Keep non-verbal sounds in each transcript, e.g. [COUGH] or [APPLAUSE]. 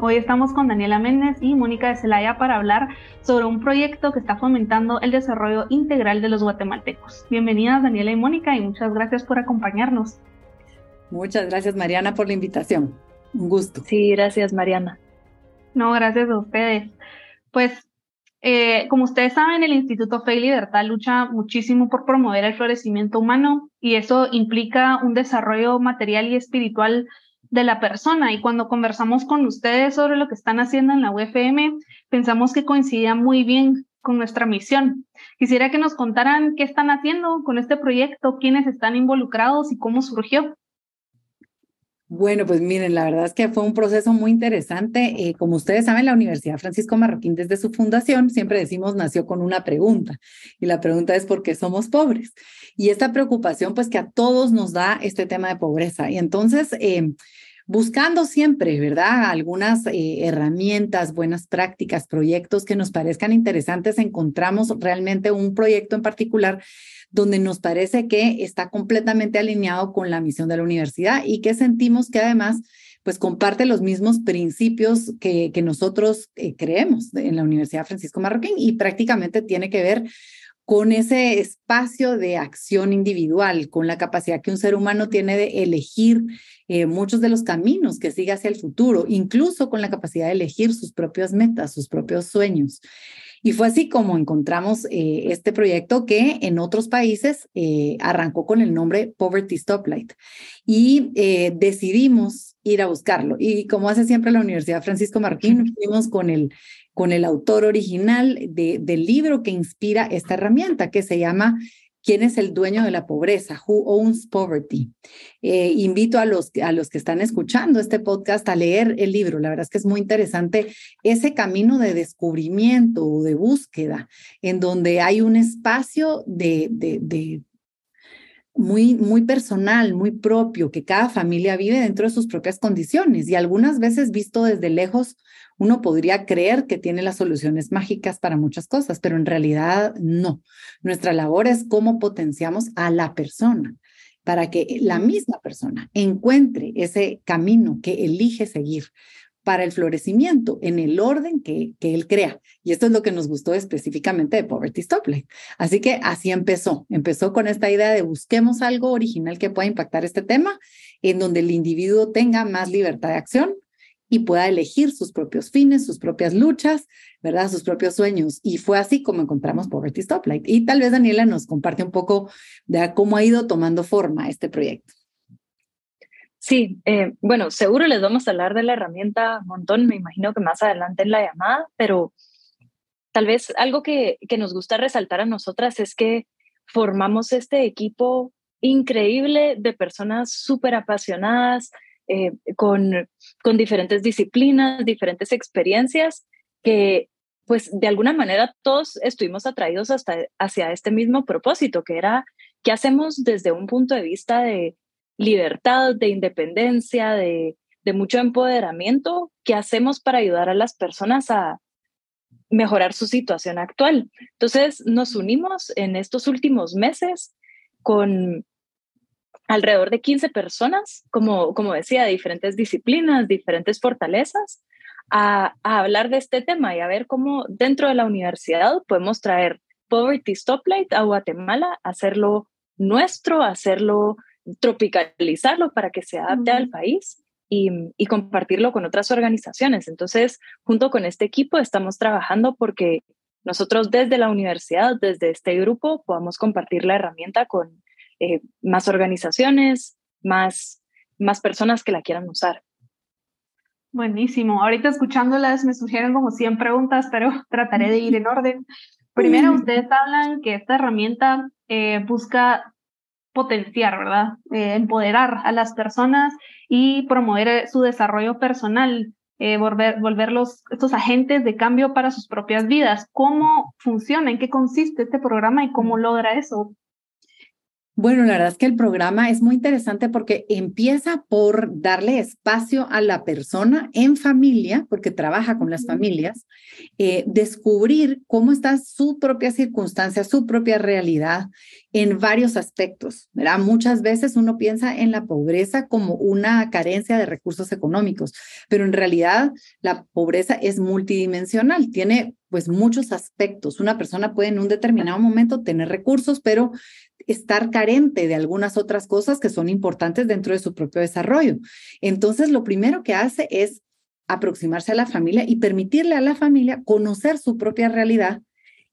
Hoy estamos con Daniela Méndez y Mónica de Celaya para hablar sobre un proyecto que está fomentando el desarrollo integral de los guatemaltecos. Bienvenidas Daniela y Mónica y muchas gracias por acompañarnos. Muchas gracias Mariana por la invitación. Un gusto. Sí, gracias Mariana. No, gracias a ustedes. Pues eh, como ustedes saben, el Instituto Fe y Libertad lucha muchísimo por promover el florecimiento humano y eso implica un desarrollo material y espiritual de la persona. Y cuando conversamos con ustedes sobre lo que están haciendo en la UFM, pensamos que coincidía muy bien con nuestra misión. Quisiera que nos contaran qué están haciendo con este proyecto, quiénes están involucrados y cómo surgió. Bueno, pues miren, la verdad es que fue un proceso muy interesante. Eh, como ustedes saben, la Universidad Francisco Marroquín desde su fundación, siempre decimos, nació con una pregunta. Y la pregunta es, ¿por qué somos pobres? Y esta preocupación, pues que a todos nos da este tema de pobreza. Y entonces, eh, buscando siempre, ¿verdad? Algunas eh, herramientas, buenas prácticas, proyectos que nos parezcan interesantes, encontramos realmente un proyecto en particular donde nos parece que está completamente alineado con la misión de la universidad y que sentimos que además pues comparte los mismos principios que, que nosotros eh, creemos en la Universidad Francisco Marroquín y prácticamente tiene que ver con ese espacio de acción individual, con la capacidad que un ser humano tiene de elegir eh, muchos de los caminos que sigue hacia el futuro, incluso con la capacidad de elegir sus propias metas, sus propios sueños. Y fue así como encontramos eh, este proyecto que en otros países eh, arrancó con el nombre Poverty Stoplight y decidimos ir a buscarlo. Y como hace siempre la Universidad Francisco Martín, fuimos con el con el autor original de, del libro que inspira esta herramienta, que se llama ¿Quién es el dueño de la pobreza? Who owns poverty? Eh, invito a los, a los que están escuchando este podcast a leer el libro. La verdad es que es muy interesante ese camino de descubrimiento o de búsqueda, en donde hay un espacio de, de, de muy, muy personal, muy propio, que cada familia vive dentro de sus propias condiciones. Y algunas veces visto desde lejos uno podría creer que tiene las soluciones mágicas para muchas cosas, pero en realidad no. Nuestra labor es cómo potenciamos a la persona para que la misma persona encuentre ese camino que elige seguir para el florecimiento en el orden que, que él crea. Y esto es lo que nos gustó específicamente de Poverty Stoplight. Así que así empezó. Empezó con esta idea de busquemos algo original que pueda impactar este tema, en donde el individuo tenga más libertad de acción, y pueda elegir sus propios fines, sus propias luchas, ¿verdad? Sus propios sueños. Y fue así como encontramos Poverty Stoplight. Y tal vez Daniela nos comparte un poco de cómo ha ido tomando forma este proyecto. Sí, eh, bueno, seguro les vamos a hablar de la herramienta un montón, me imagino que más adelante en la llamada, pero tal vez algo que, que nos gusta resaltar a nosotras es que formamos este equipo increíble de personas súper apasionadas, eh, con, con diferentes disciplinas, diferentes experiencias, que pues de alguna manera todos estuvimos atraídos hasta hacia este mismo propósito, que era qué hacemos desde un punto de vista de libertad, de independencia, de, mucho empoderamiento, qué hacemos para ayudar a las personas a mejorar su situación actual. Entonces nos unimos en estos últimos meses con alrededor de 15 personas, como, como decía, de diferentes disciplinas, diferentes fortalezas, a, hablar de este tema y a ver cómo dentro de la universidad podemos traer Poverty Stoplight a Guatemala, hacerlo nuestro, hacerlo, tropicalizarlo para que se adapte al país y, y, compartirlo con otras organizaciones. Entonces, junto con este equipo estamos trabajando porque nosotros desde la universidad, desde este grupo, podamos compartir la herramienta con eh, más organizaciones, más, más personas que la quieran usar. Buenísimo. Ahorita escuchándolas me surgieron como 100 preguntas, pero [LAUGHS] trataré de ir en orden. Primero, [LAUGHS] ustedes hablan que esta herramienta eh, busca potenciar, ¿verdad? Eh, empoderar a las personas y promover su desarrollo personal. eh, volver, volverlos estos agentes de cambio para sus propias vidas. ¿Cómo funciona? ¿En qué consiste este programa y cómo logra eso? Bueno, la verdad es que el programa es muy interesante porque empieza por darle espacio a la persona en familia, porque trabaja con las familias, eh, descubrir cómo está su propia circunstancia, su propia realidad en varios aspectos. ¿verdad? Muchas veces uno piensa en la pobreza como una carencia de recursos económicos, pero en realidad la pobreza es multidimensional, tiene pues muchos aspectos. Una persona puede en un determinado momento tener recursos, pero estar carente de algunas otras cosas que son importantes dentro de su propio desarrollo. Entonces, lo primero que hace es aproximarse a la familia y permitirle a la familia conocer su propia realidad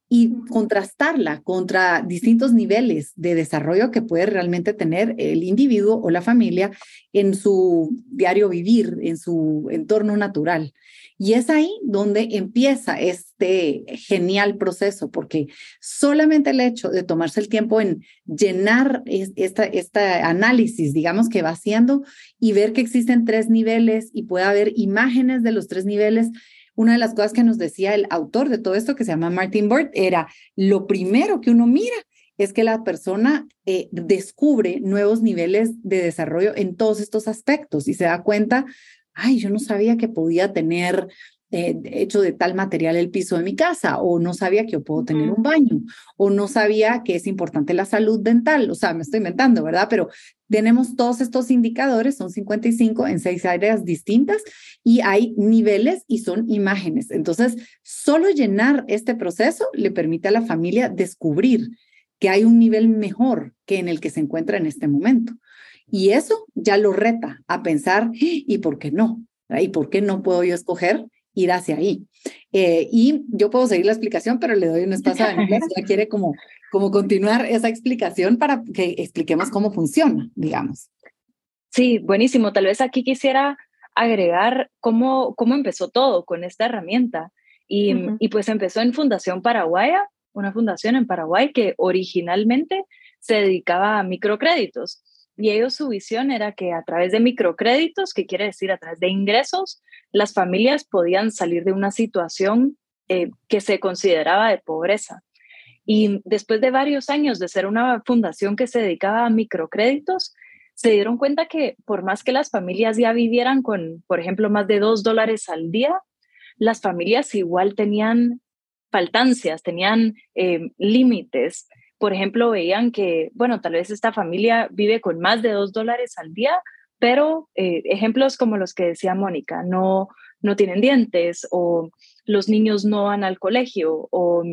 y contrastarla contra distintos niveles de desarrollo que puede realmente tener el individuo o la familia en su diario vivir, en su entorno natural. Y es ahí donde empieza este genial proceso, porque solamente el hecho de tomarse el tiempo en llenar esta, esta análisis, digamos que va haciendo, y ver que existen tres niveles y puede haber imágenes de los tres niveles, una de las cosas que nos decía el autor de todo esto, que se llama Martin Bird, era lo primero que uno mira es que la persona eh, descubre nuevos niveles de desarrollo en todos estos aspectos y se da cuenta ay, yo no sabía que podía tener eh, hecho de tal material el piso de mi casa, o no sabía que yo puedo tener un baño, o no sabía que es importante la salud dental, o sea, me estoy inventando, ¿verdad? Pero tenemos todos estos indicadores, son 55 en seis áreas distintas y hay niveles y son imágenes. Entonces, solo llenar este proceso le permite a la familia descubrir que hay un nivel mejor que en el que se encuentra en este momento. Y eso ya lo reta a pensar, ¿y por qué no? ¿Y por qué no puedo yo escoger ir hacia ahí? Eh, y yo puedo seguir la explicación, pero le doy un espacio a Daniela si ella [LAUGHS] quiere como, como continuar esa explicación para que expliquemos cómo funciona, digamos. Sí, buenísimo. Tal vez aquí quisiera agregar cómo, cómo empezó todo con esta herramienta. Y, y pues empezó en Fundación Paraguaya, una fundación en Paraguay que originalmente se dedicaba a microcréditos. Y ellos su visión era que a través de microcréditos, que quiere decir a través de ingresos, las familias podían salir de una situación eh, que se consideraba de pobreza. Y después de varios años de ser una fundación que se dedicaba a microcréditos, se dieron cuenta que por más que las familias ya vivieran con, por ejemplo, más de dos dólares al día, las familias igual tenían faltancias, tenían eh, límites por ejemplo, veían que, bueno, tal vez esta familia vive con más de dos dólares al día, pero eh, ejemplos como los que decía Mónica, no, no tienen dientes o los niños no van al colegio o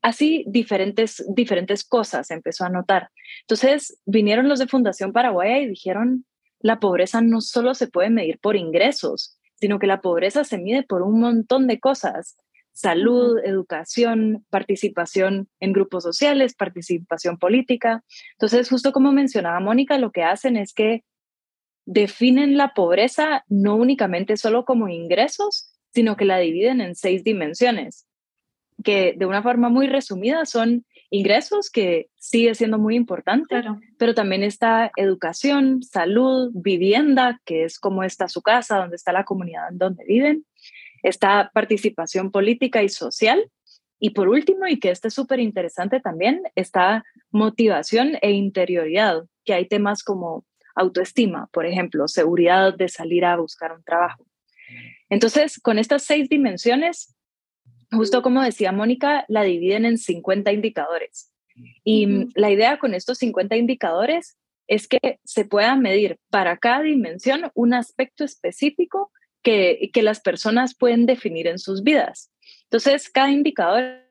así diferentes, diferentes cosas empezó a notar. Entonces vinieron los de Fundación Paraguaya y dijeron, la pobreza no solo se puede medir por ingresos, sino que la pobreza se mide por un montón de cosas salud, educación, participación en grupos sociales, participación política. Entonces, justo como mencionaba Mónica, lo que hacen es que definen la pobreza no únicamente solo como ingresos, sino que la dividen en seis dimensiones, que de una forma muy resumida son ingresos, que sigue siendo muy importante, pero también está educación, salud, vivienda, que es cómo está su casa, dónde está la comunidad en donde viven, esta participación política y social. Y por último, y que este es súper interesante también, está motivación e interioridad, que hay temas como autoestima, por ejemplo, seguridad de salir a buscar un trabajo. Entonces, con estas seis dimensiones, justo como decía Mónica, la dividen en 50 indicadores. Y la idea con estos 50 indicadores es que se pueda medir para cada dimensión un aspecto específico que, las personas pueden definir en sus vidas. Entonces, cada indicador está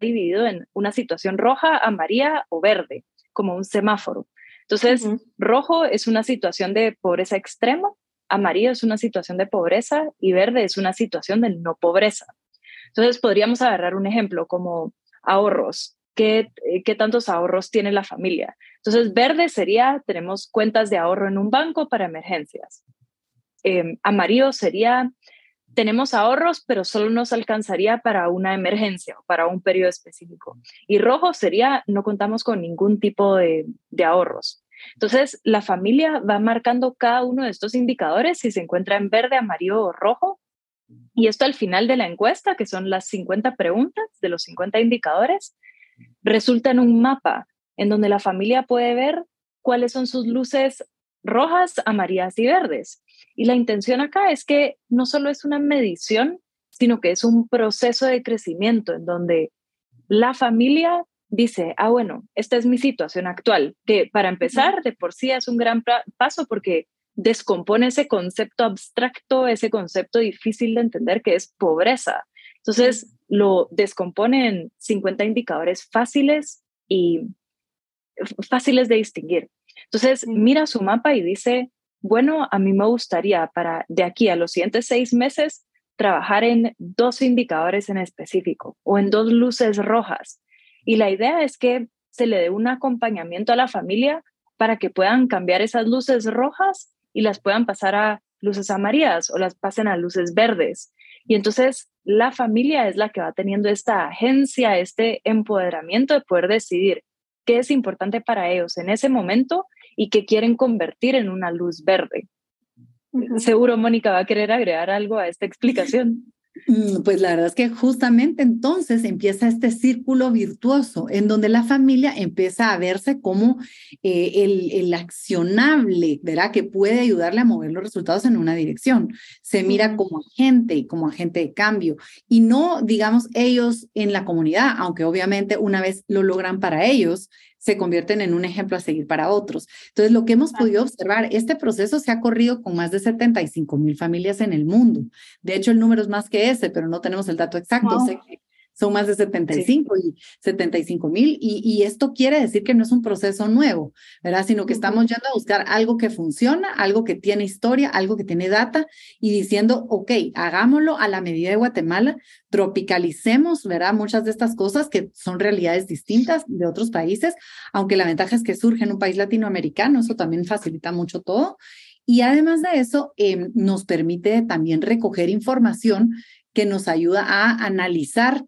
dividido en una situación roja, amarilla o verde, como un semáforo. Entonces, rojo es una situación de pobreza extrema, amarillo es una situación de pobreza y verde es una situación de no pobreza. Entonces, podríamos agarrar un ejemplo como ahorros. ¿Qué, ¿Qué tantos ahorros tiene la familia? Entonces, verde sería, tenemos cuentas de ahorro en un banco para emergencias. Em, amarillo sería, tenemos ahorros, pero solo nos alcanzaría para una emergencia o para un periodo específico. Y rojo sería, no contamos con ningún tipo de, de ahorros. Entonces, la familia va marcando cada uno de estos indicadores. Si se encuentra en verde, amarillo o rojo, Y esto al final de la encuesta, que son las 50 preguntas de los 50 indicadores, resulta en un mapa en donde la familia puede ver cuáles son sus luces rojas, amarillas y verdes. Y la intención acá es que no solo es una medición, sino que es un proceso de crecimiento en donde la familia dice, ah, bueno, esta es mi situación actual, que para empezar de por sí es un gran paso porque descompone ese concepto abstracto, ese concepto difícil de entender que es pobreza. Entonces, lo descompone en 50 indicadores fáciles y fáciles de distinguir. Entonces, mira su mapa y dice, bueno, a mí me gustaría para de aquí a los siguientes seis meses trabajar en dos indicadores en específico o en dos luces rojas. Y la idea es que se le dé un acompañamiento a la familia para que puedan cambiar esas luces rojas y las puedan pasar a luces amarillas o las pasen a luces verdes. Y entonces la familia es la que va teniendo esta agencia, este empoderamiento de poder decidir qué es importante para ellos en ese momento y qué quieren convertir en una luz verde. Seguro Mónica va a querer agregar algo a esta explicación. Mm, pues la verdad es que justamente entonces empieza este círculo virtuoso en donde la familia empieza a verse como eh, el, el, accionable, ¿verdad? Que puede ayudarle a mover los resultados en una dirección. Se mira como agente, como agente de cambio y no, digamos, ellos en la comunidad, aunque obviamente una vez lo logran para ellos, se convierten en un ejemplo a seguir para otros. Entonces, lo que hemos podido observar, este proceso se ha corrido con más de 75 mil familias en el mundo. De hecho, el número es más que ese, pero no tenemos el dato exacto. Sé que son más de 75 y 75 mil y, y, esto quiere decir que no es un proceso nuevo, ¿verdad? Sino que estamos yendo a buscar algo que funciona, algo que tiene historia, algo que tiene data y diciendo, ok, hagámoslo a la medida de Guatemala, tropicalicemos, ¿verdad? Muchas de estas cosas que son realidades distintas de otros países, aunque la ventaja es que surge en un país latinoamericano, eso también facilita mucho todo. Y además de eso, eh, nos permite también recoger información que nos ayuda a analizar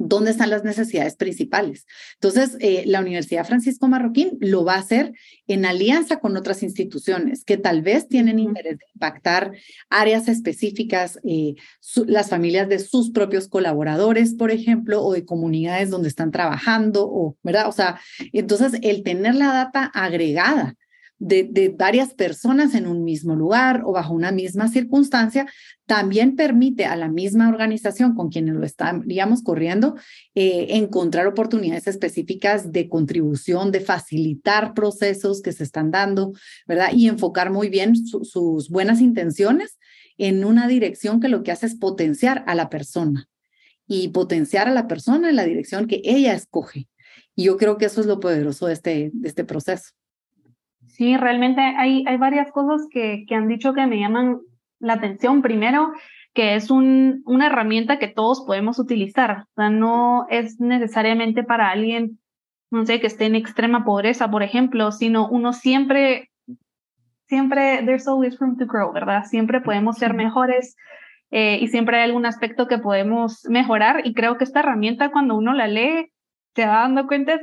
dónde están las necesidades principales. Entonces, eh, la Universidad Francisco Marroquín lo va a hacer en alianza con otras instituciones que tal vez tienen interés de impactar áreas específicas, eh, las familias de sus propios colaboradores, por ejemplo, o de comunidades donde están trabajando, o, ¿verdad? O sea, entonces el tener la data agregada de, varias personas en un mismo lugar o bajo una misma circunstancia, también permite a la misma organización con quienes lo estaríamos corriendo eh, encontrar oportunidades específicas de contribución, de facilitar procesos que se están dando, ¿verdad? Y enfocar muy bien sus buenas intenciones en una dirección que lo que hace es potenciar a la persona y potenciar a la persona en la dirección que ella escoge. Y yo creo que eso es lo poderoso de este, de este proceso. Sí, realmente hay, hay varias cosas que, que han dicho que me llaman la atención. Primero, que es un, una herramienta que todos podemos utilizar. O sea, no es necesariamente para alguien, no sé, que esté en extrema pobreza, por ejemplo, sino uno siempre, siempre, there's always room to grow, ¿verdad? Siempre podemos ser mejores eh, y siempre hay algún aspecto que podemos mejorar. Y creo que esta herramienta, cuando uno la lee, se va dando cuenta,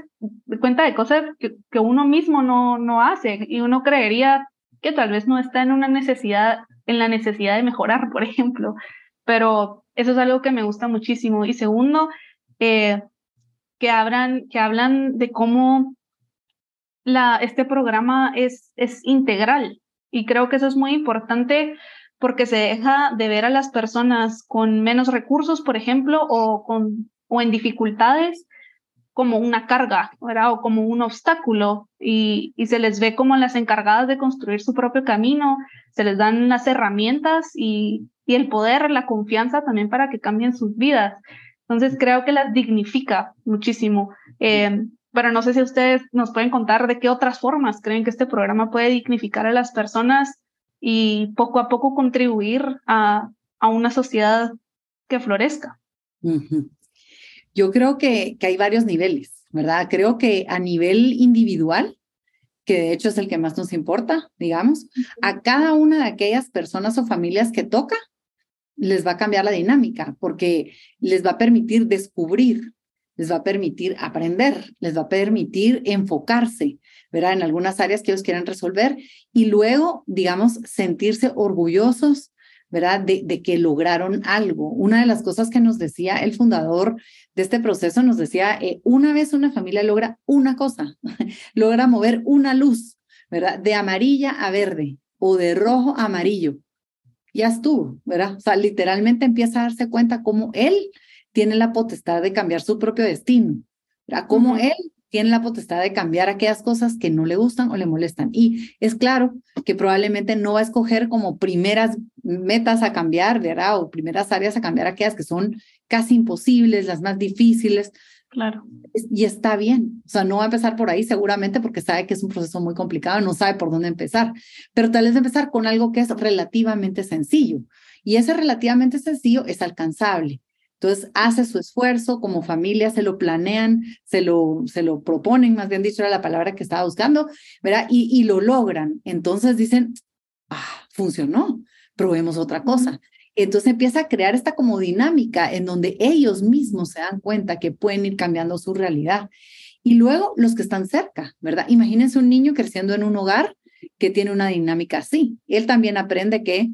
cuenta de cosas que, que, uno mismo no, no hace y uno creería que tal vez no está en una necesidad, en la necesidad de mejorar, [LAUGHS] por ejemplo, pero eso es algo que me gusta muchísimo. Y segundo, eh, que, hablan, que hablan de cómo la, este programa es, es integral y creo que eso es muy importante porque se deja de ver a las personas con menos recursos, por ejemplo, o, con, o en dificultades como una carga, ¿verdad? O como un obstáculo y, y, se les ve como las encargadas de construir su propio camino, se les dan las herramientas y, y el poder, la confianza también para que cambien sus vidas. Entonces creo que las dignifica muchísimo. Eh, pero no sé si ustedes nos pueden contar de qué otras formas creen que este programa puede dignificar a las personas y poco a poco contribuir a, a una sociedad que florezca. Yo creo que, que hay varios niveles, ¿verdad? Creo que a nivel individual, que de hecho es el que más nos importa, digamos, a cada una de aquellas personas o familias que toca, les va a cambiar la dinámica, porque les va a permitir descubrir, les va a permitir aprender, les va a permitir enfocarse, ¿verdad? En algunas áreas que ellos quieran resolver y luego, digamos, sentirse orgullosos ¿verdad? De, de, que lograron algo. Una de las cosas que nos decía el fundador de este proceso, nos decía, eh, una vez una familia logra una cosa, [LAUGHS] logra mover una luz, ¿verdad? De amarilla a verde o de rojo a amarillo. Ya estuvo, ¿verdad? O sea, literalmente empieza a darse cuenta cómo él tiene la potestad de cambiar su propio destino, ¿verdad? Cómo él tiene la potestad de cambiar aquellas cosas que no le gustan o le molestan. Y es claro que probablemente no va a escoger como primeras metas a cambiar, ¿verdad? O primeras áreas a cambiar aquellas que son casi imposibles, las más difíciles. Claro. Y está bien. O sea, no va a empezar por ahí seguramente porque sabe que es un proceso muy complicado, no sabe por dónde empezar. Pero tal vez empezar con algo que es relativamente sencillo. Y ese relativamente sencillo es alcanzable. Entonces hace su esfuerzo, como familia se lo planean, se lo, se lo proponen, más bien dicho era la palabra que estaba buscando, ¿verdad? Y, y lo logran. Entonces dicen, ah, funcionó, probemos otra cosa. Entonces empieza a crear esta como dinámica en donde ellos mismos se dan cuenta que pueden ir cambiando su realidad. Y luego los que están cerca, ¿verdad? Imagínense un niño creciendo en un hogar que tiene una dinámica así. Él también aprende que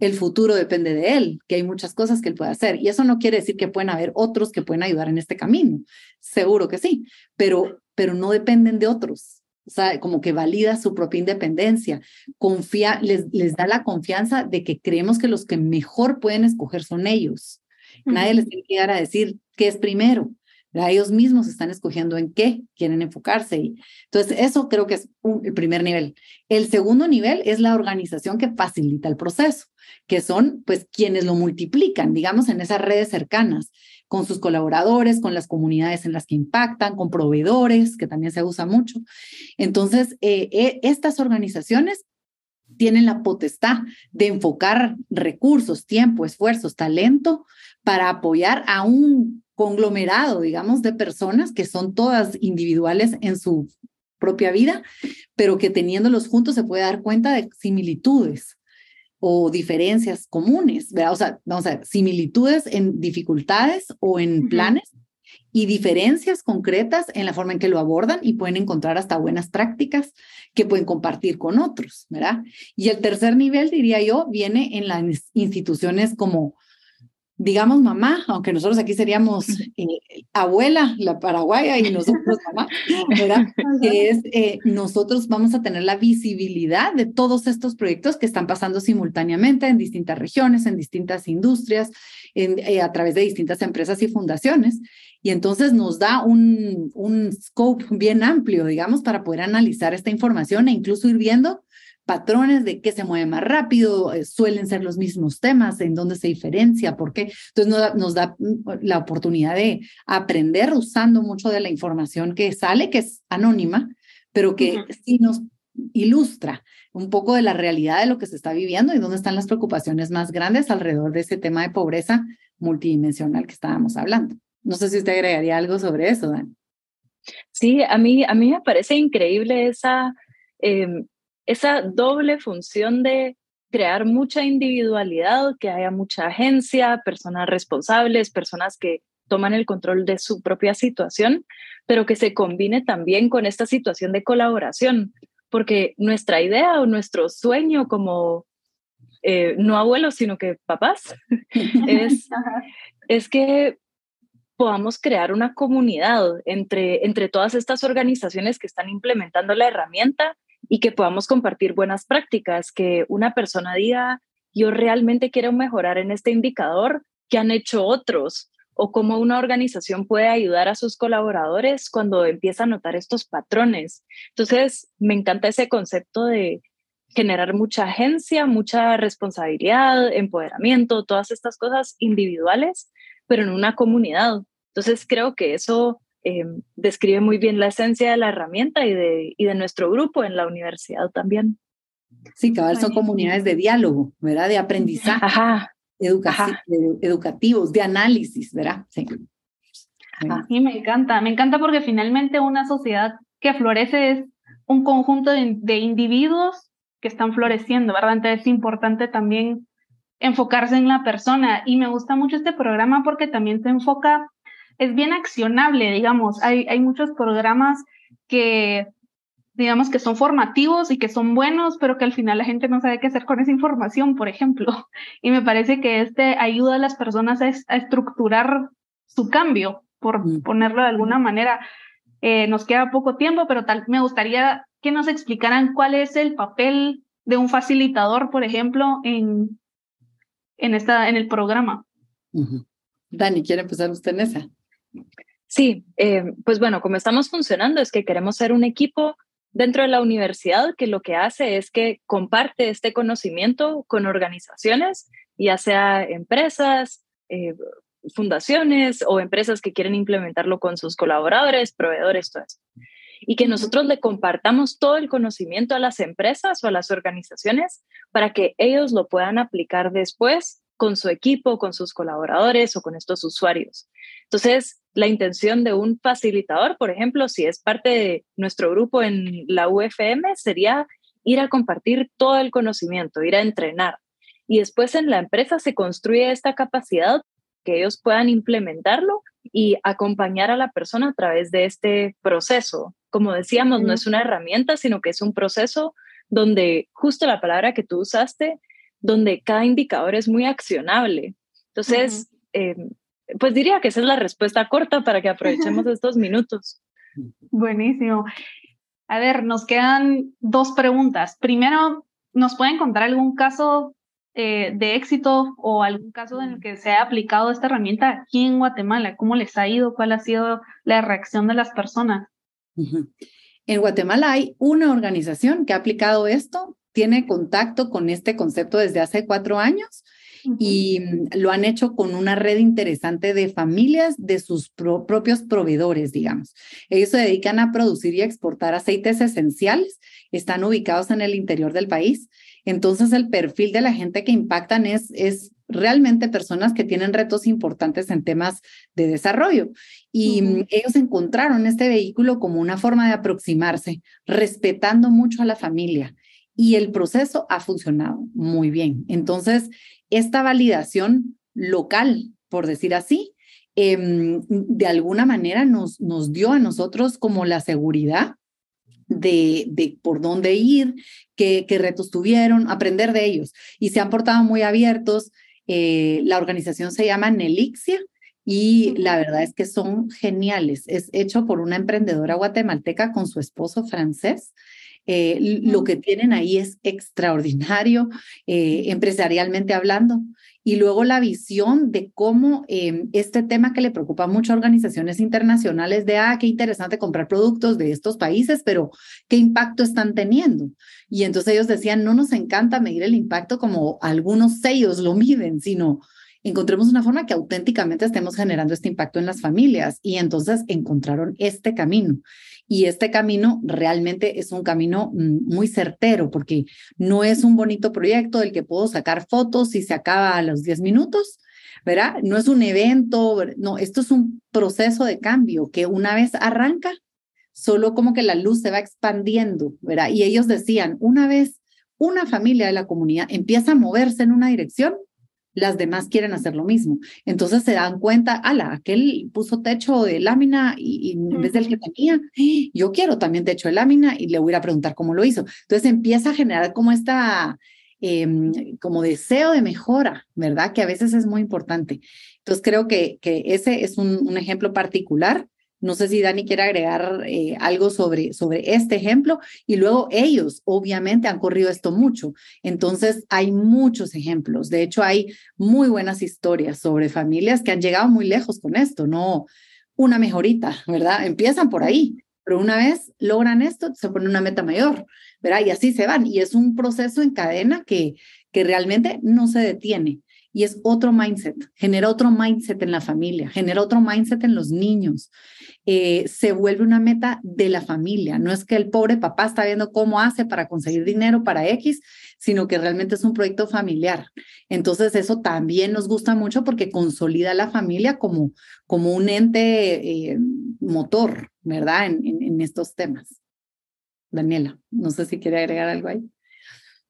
el futuro depende de él, que hay muchas cosas que él puede hacer. Y eso no quiere decir que pueden haber otros que pueden ayudar en este camino. Seguro que sí, pero, pero no dependen de otros. O sea, como que valida su propia independencia, confía, les, les da la confianza de que creemos que los que mejor pueden escoger son ellos. Nadie les tiene que llegar a decir qué es primero. Ellos mismos están escogiendo en qué quieren enfocarse. Y, entonces, eso creo que es el primer nivel. El segundo nivel es la organización que facilita el proceso que son pues quienes lo multiplican, digamos, en esas redes cercanas, con sus colaboradores, con las comunidades en las que impactan, con proveedores, que también se usa mucho. Entonces, eh, eh, estas organizaciones tienen la potestad de enfocar recursos, tiempo, esfuerzos, talento para apoyar a un conglomerado, digamos, de personas que son todas individuales en su propia vida, pero que teniéndolos juntos se puede dar cuenta de similitudes o diferencias comunes, ¿verdad? O sea, vamos a ver, similitudes en dificultades o en planes y diferencias concretas en la forma en que lo abordan y pueden encontrar hasta buenas prácticas que pueden compartir con otros, ¿verdad? Y el tercer nivel, diría yo, viene en las instituciones como digamos mamá, aunque nosotros aquí seríamos eh, abuela, la paraguaya y nosotros mamá, ¿verdad? [LAUGHS] que es eh, nosotros vamos a tener la visibilidad de todos estos proyectos que están pasando simultáneamente en distintas regiones, en distintas industrias, en, eh, a través de distintas empresas y fundaciones. Y entonces nos da un, un scope bien amplio, digamos, para poder analizar esta información e incluso ir viendo patrones de qué se mueve más rápido, eh, suelen ser los mismos temas, en dónde se diferencia, por qué. Entonces nos da, mm, la oportunidad de aprender usando mucho de la información que sale, que es anónima, pero que sí nos ilustra un poco de la realidad de lo que se está viviendo y dónde están las preocupaciones más grandes alrededor de ese tema de pobreza multidimensional que estábamos hablando. No sé si usted agregaría algo sobre eso, Dan. Sí, a mí, a mí me parece increíble esa em, esa doble función de crear mucha individualidad, que haya mucha agencia, personas responsables, personas que toman el control de su propia situación, pero que se combine también con esta situación de colaboración, porque nuestra idea o nuestro sueño como eh, no abuelos, sino que papás, [LAUGHS] es, es que podamos crear una comunidad entre, entre todas estas organizaciones que están implementando la herramienta y que podamos compartir buenas prácticas, que una persona diga, yo realmente quiero mejorar en este indicador que han hecho otros, o cómo una organización puede ayudar a sus colaboradores cuando empieza a notar estos patrones. Entonces, me encanta ese concepto de generar mucha agencia, mucha responsabilidad, empoderamiento, todas estas cosas individuales, pero en una comunidad. Entonces, creo que eso eh, describe muy bien la esencia de la herramienta y de, y de nuestro grupo en la universidad también. Sí, cabal, son comunidades de diálogo, ¿verdad? De aprendizaje, Ajá. educativos, de análisis, ¿verdad? Sí. Sí, me encanta, me encanta porque finalmente una sociedad que florece es un conjunto de, de individuos que están floreciendo, ¿verdad? Entonces es importante también enfocarse en la persona y me gusta mucho este programa porque también se enfoca es bien accionable, digamos. Hay, hay muchos programas que digamos que son formativos y que son buenos, pero que al final la gente no sabe qué hacer con esa información, por ejemplo. [LAUGHS] Y me parece que este ayuda a las personas a, estructurar su cambio, por mm. ponerlo de alguna manera. Eh, nos queda poco tiempo, pero tal, me gustaría que nos explicaran cuál es el papel de un facilitador, por ejemplo, en, en, esta, en el programa. Dani, ¿quiere empezar usted en esa? Sí, eh, pues bueno, como estamos funcionando es que queremos ser un equipo dentro de la universidad que lo que hace es que comparte este conocimiento con organizaciones, ya sea empresas, eh, fundaciones o empresas que quieren implementarlo con sus colaboradores, proveedores, todo eso. Y que nosotros le compartamos todo el conocimiento a las empresas o a las organizaciones para que ellos lo puedan aplicar después con su equipo, con sus colaboradores o con estos usuarios. Entonces, la intención de un facilitador, por ejemplo, si es parte de nuestro grupo en la UFM, sería ir a compartir todo el conocimiento, ir a entrenar. Y después en la empresa se construye esta capacidad que ellos puedan implementarlo y acompañar a la persona a través de este proceso. Como decíamos, no es una herramienta, sino que es un proceso donde justo la palabra que tú usaste, donde cada indicador es muy accionable. Entonces, em, pues diría que esa es la respuesta corta para que aprovechemos estos minutos. Buenísimo. A ver, nos quedan dos preguntas. Primero, ¿nos pueden contar algún caso eh, de éxito o algún caso en el que se ha aplicado esta herramienta aquí en Guatemala? ¿Cómo les ha ido? ¿Cuál ha sido la reacción de las personas? En Guatemala hay una organización que ha aplicado esto, tiene contacto con este concepto desde hace cuatro años y lo han hecho con una red interesante de familias de sus propios proveedores, digamos. Ellos se dedican a producir y exportar aceites esenciales, están ubicados en el interior del país. Entonces, el perfil de la gente que impactan es, es realmente personas que tienen retos importantes en temas de desarrollo. Y ellos encontraron este vehículo como una forma de aproximarse, respetando mucho a la familia. Y el proceso ha funcionado muy bien. Entonces, esta validación local, por decir así, em, de alguna manera nos, nos dio a nosotros como la seguridad de, de, por dónde ir, qué, qué, retos tuvieron, aprender de ellos. Y se han portado muy abiertos. Eh, la organización se llama Nelixia y la verdad es que son geniales. Es hecho por una emprendedora guatemalteca con su esposo francés eh, lo que tienen ahí es extraordinario, eh, empresarialmente hablando. Y luego la visión de cómo em, este tema que le preocupa mucho a organizaciones internacionales de, ah, qué interesante comprar productos de estos países, pero ¿qué impacto están teniendo? Y entonces ellos decían, no nos encanta medir el impacto como algunos sellos lo miden, sino encontremos una forma que auténticamente estemos generando este impacto en las familias. Y entonces encontraron este camino. Y este camino realmente es un camino mm, muy certero porque no es un bonito proyecto del que puedo sacar fotos y se acaba a los 10 minutos, ¿verdad? No es un evento, no, esto es un proceso de cambio que una vez arranca, solo como que la luz se va expandiendo, ¿verdad? Y ellos decían, una vez una familia de la comunidad empieza a moverse en una dirección, las demás quieren hacer lo mismo. Entonces se dan cuenta, ala, aquel puso techo de lámina y, en vez del que tenía, yo quiero también techo de lámina y le voy a preguntar cómo lo hizo. Entonces empieza a generar como esta, em, como deseo de mejora, ¿verdad? Que a veces es muy importante. Entonces creo que, que ese es un, un ejemplo particular no sé si Dani quiere agregar eh, algo sobre, sobre este ejemplo. Y luego ellos, obviamente, han corrido esto mucho. Entonces, hay muchos ejemplos. De hecho, hay muy buenas historias sobre familias que han llegado muy lejos con esto, no una mejorita, ¿verdad? Empiezan por ahí, pero una vez logran esto, se pone una meta mayor, ¿verdad? Y así se van. Y es un proceso en cadena que, que realmente no se detiene y es otro mindset, genera otro mindset en la familia, genera otro mindset en los niños. Eh, se vuelve una meta de la familia. No es que el pobre papá está viendo cómo hace para conseguir dinero para X, sino que realmente es un proyecto familiar. Entonces eso también nos gusta mucho porque consolida a la familia como, como un ente eh, motor, ¿verdad? En, en estos temas. Daniela, no sé si quiere agregar algo ahí.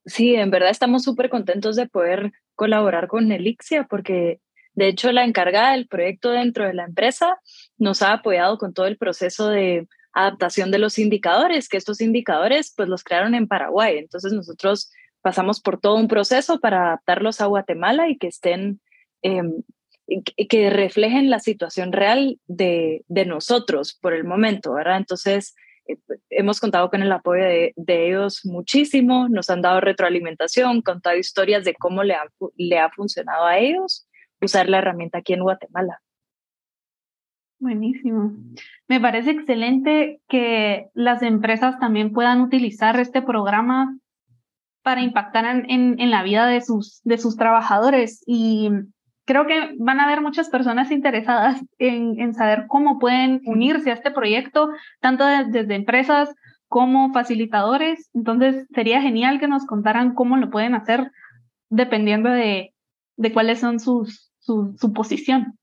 Sí, en verdad estamos súper contentos de poder colaborar con Elixia porque de hecho la encargada del proyecto dentro de la empresa nos ha apoyado con todo el proceso de adaptación de los indicadores, que estos indicadores pues los crearon en Paraguay. Entonces nosotros pasamos por todo un proceso para adaptarlos a Guatemala y que estén, em, que reflejen la situación real de, de, nosotros por el momento, ¿verdad? Entonces, hemos contado con el apoyo de, ellos muchísimo, nos han dado retroalimentación, contado historias de cómo le ha, le ha funcionado a ellos usar la herramienta aquí en Guatemala. Buenísimo. Me parece excelente que las empresas también puedan utilizar este programa para impactar en, en, la vida de sus, de sus trabajadores. Y creo que van a haber muchas personas interesadas en, en saber cómo pueden unirse a este proyecto, tanto desde empresas como facilitadores. Entonces, sería genial que nos contaran cómo lo pueden hacer dependiendo de, de cuáles son sus, su, su posición.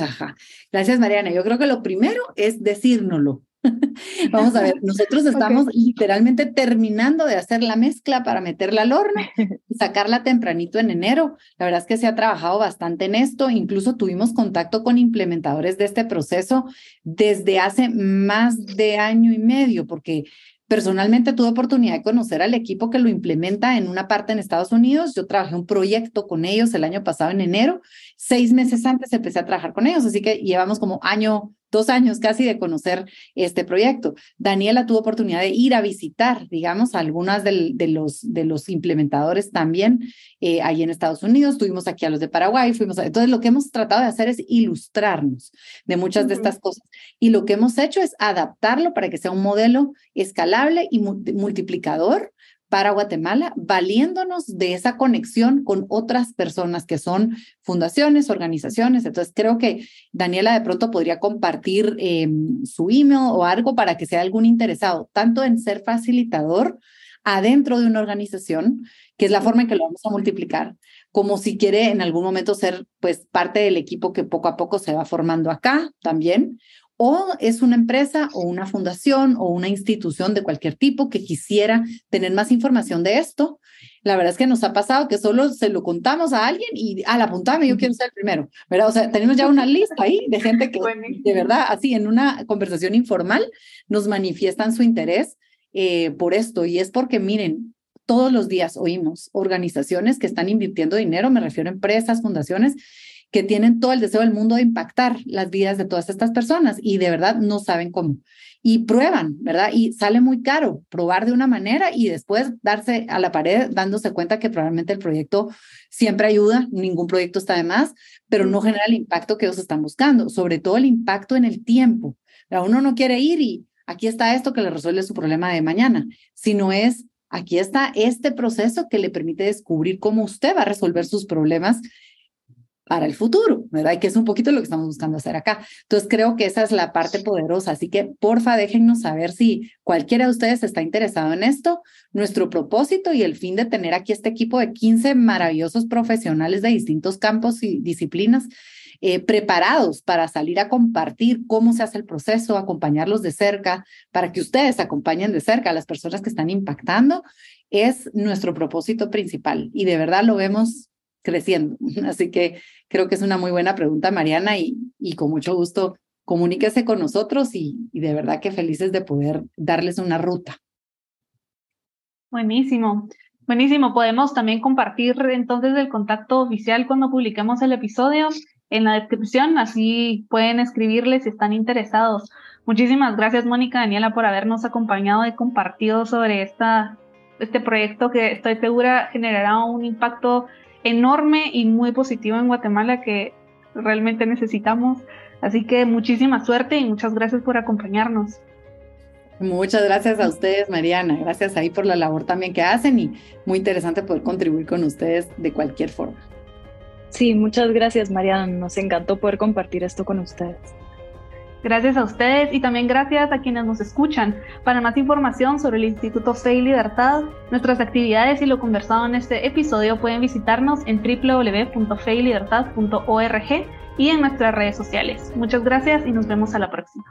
Ajá. Gracias, Mariana. Yo creo que lo primero es decírnoslo. [LAUGHS] Vamos a ver, [LAUGHS] nosotros estamos literalmente terminando de hacer la mezcla para meterla al horno y [LAUGHS] sacarla tempranito en enero. La verdad es que se ha trabajado bastante en esto, incluso tuvimos contacto con implementadores de este proceso desde hace más de año y medio, porque Personalmente tuve oportunidad de conocer al equipo que lo implementa en una parte en Estados Unidos. Yo trabajé un proyecto con ellos el año pasado en enero. Seis meses antes empecé a trabajar con ellos, así que llevamos como año dos años casi de conocer este proyecto. Daniela tuvo oportunidad de ir a visitar, digamos, algunas de, los, de los implementadores también eh, ahí en Estados Unidos. Tuvimos aquí a los de Paraguay, fuimos a, entonces lo que hemos tratado de hacer es ilustrarnos de muchas de estas cosas y lo que hemos hecho es adaptarlo para que sea un modelo escalable y multiplicador para Guatemala, valiéndonos de esa conexión con otras personas que son fundaciones, organizaciones. Entonces, creo que Daniela de pronto podría compartir em, su email o algo para que sea algún interesado, tanto en ser facilitador adentro de una organización, que es la forma en que lo vamos a multiplicar, como si quiere en algún momento ser pues parte del equipo que poco a poco se va formando acá también, o es una empresa o una fundación o una institución de cualquier tipo que quisiera tener más información de esto. La verdad es que nos ha pasado que solo se lo contamos a alguien y a la puntada yo quiero ser el primero, ¿verdad? O sea, tenemos ya una lista ahí de gente que de verdad, así en una conversación informal, nos manifiestan su interés eh, por esto y es porque, miren, todos los días oímos organizaciones que están invirtiendo dinero, me refiero a empresas, fundaciones, que tienen todo el deseo del mundo de impactar las vidas de todas estas personas y de verdad no saben cómo. Y prueban, ¿verdad? Y sale muy caro probar de una manera y después darse a la pared dándose cuenta que probablemente el proyecto siempre ayuda, ningún proyecto está de más, pero no genera el impacto que ellos están buscando, sobre todo el impacto en el tiempo. Uno no quiere ir y aquí está esto que le resuelve su problema de mañana, sino es aquí está este proceso que le permite descubrir cómo usted va a resolver sus problemas para el futuro, ¿verdad? Y que es un poquito lo que estamos buscando hacer acá. Entonces, creo que esa es la parte poderosa. Así que, porfa, déjennos saber si cualquiera de ustedes está interesado en esto. Nuestro propósito y el fin de tener aquí este equipo de 15 maravillosos profesionales de distintos campos y disciplinas eh, preparados para salir a compartir cómo se hace el proceso, acompañarlos de cerca, para que ustedes acompañen de cerca a las personas que están impactando, es nuestro propósito principal. Y de verdad lo vemos creciendo. [LAUGHS] Así que creo que es una muy buena pregunta, Mariana, y, con mucho gusto comuníquese con nosotros y, y de verdad que felices de poder darles una ruta. Buenísimo. Buenísimo, podemos también compartir entonces el contacto oficial cuando publiquemos el episodio en la descripción, así pueden escribirles si están interesados. Muchísimas gracias, Mónica Daniela, por habernos acompañado y compartido sobre esta, este proyecto que estoy segura generará un impacto enorme y muy positivo en Guatemala que realmente necesitamos. Así que muchísima suerte y muchas gracias por acompañarnos. Muchas gracias a ustedes, Mariana. Gracias ahí por la labor también que hacen y muy interesante poder contribuir con ustedes de cualquier forma. Sí, muchas gracias, Mariana. Nos encantó poder compartir esto con ustedes. Gracias a ustedes y también gracias a quienes nos escuchan. Para más información sobre el Instituto Fe y Libertad, nuestras actividades y lo conversado en este episodio pueden visitarnos en www.feylibertad.org y en nuestras redes sociales. Muchas gracias y nos vemos a la próxima.